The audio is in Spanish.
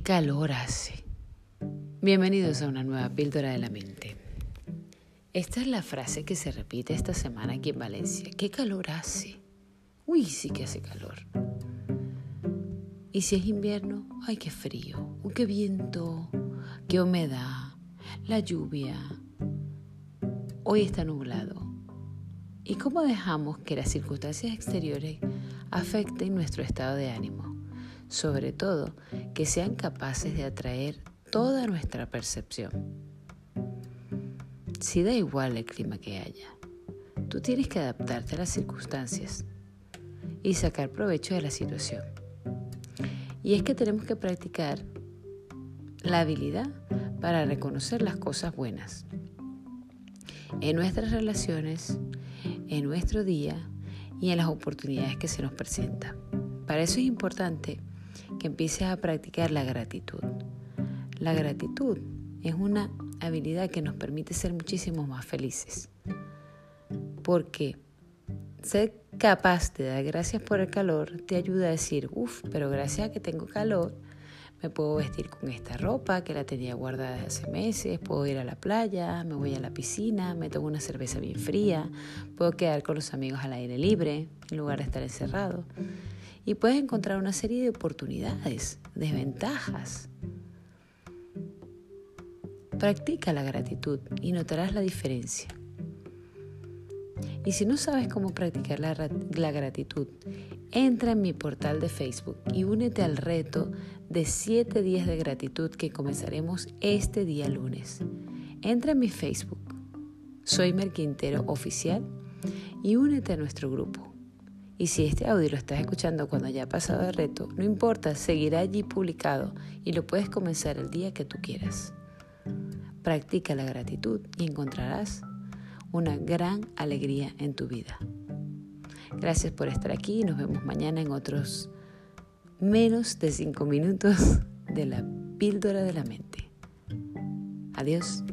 calor hace? Bienvenidos a una nueva píldora de la mente. Esta es la frase que se repite esta semana aquí en Valencia. ¿Qué calor hace? Uy, sí que hace calor. Y si es invierno, ay, qué frío, qué viento, qué humedad, la lluvia. Hoy está nublado. ¿Y cómo dejamos que las circunstancias exteriores afecten nuestro estado de ánimo? Sobre todo que sean capaces de atraer toda nuestra percepción. Si da igual el clima que haya, tú tienes que adaptarte a las circunstancias y sacar provecho de la situación. Y es que tenemos que practicar la habilidad para reconocer las cosas buenas en nuestras relaciones, en nuestro día y en las oportunidades que se nos presentan. Para eso es importante que empieces a practicar la gratitud. La gratitud es una habilidad que nos permite ser muchísimo más felices. Porque ser capaz de dar gracias por el calor te ayuda a decir, uff, pero gracias a que tengo calor, me puedo vestir con esta ropa que la tenía guardada hace meses, puedo ir a la playa, me voy a la piscina, me tomo una cerveza bien fría, puedo quedar con los amigos al aire libre en lugar de estar encerrado y puedes encontrar una serie de oportunidades, desventajas. Practica la gratitud y notarás la diferencia. Y si no sabes cómo practicar la, gratitud, entra en mi portal de Facebook y únete al reto de 7 días de gratitud que comenzaremos este día lunes. Entra en mi Facebook, soy Merquintero Oficial, y únete a nuestro grupo. Y si este audio lo estás escuchando cuando haya pasado el reto, no importa, seguirá allí publicado y lo puedes comenzar el día que tú quieras. Practica la gratitud y encontrarás una gran alegría en tu vida. Gracias por estar aquí y nos vemos mañana en otros menos de cinco minutos de la píldora de la mente. Adiós.